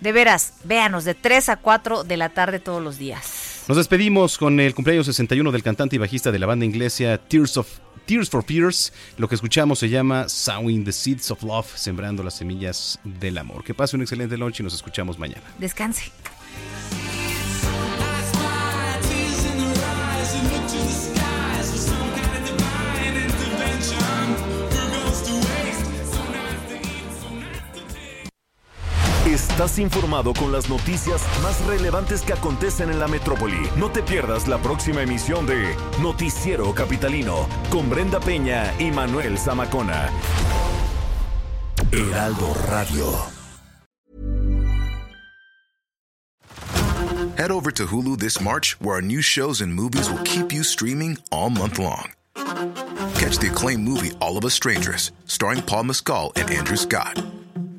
de veras, véanos de 3 a 4 de la tarde todos los días. Nos despedimos con el cumpleaños 61 del cantante y bajista de la banda inglesa Tears of Tears for Fears. Lo que escuchamos se llama Sowing the Seeds of Love, sembrando las semillas del amor. Que pase un excelente noche y nos escuchamos mañana. Descanse. Estás informado con las noticias más relevantes que acontecen en la metrópoli. No te pierdas la próxima emisión de Noticiero Capitalino con Brenda Peña y Manuel Zamacona. Heraldo Radio. Head over to Hulu this March, where our new shows and movies will keep you streaming all month long. Catch the acclaimed movie All of Us Strangers, starring Paul Mescal and Andrew Scott.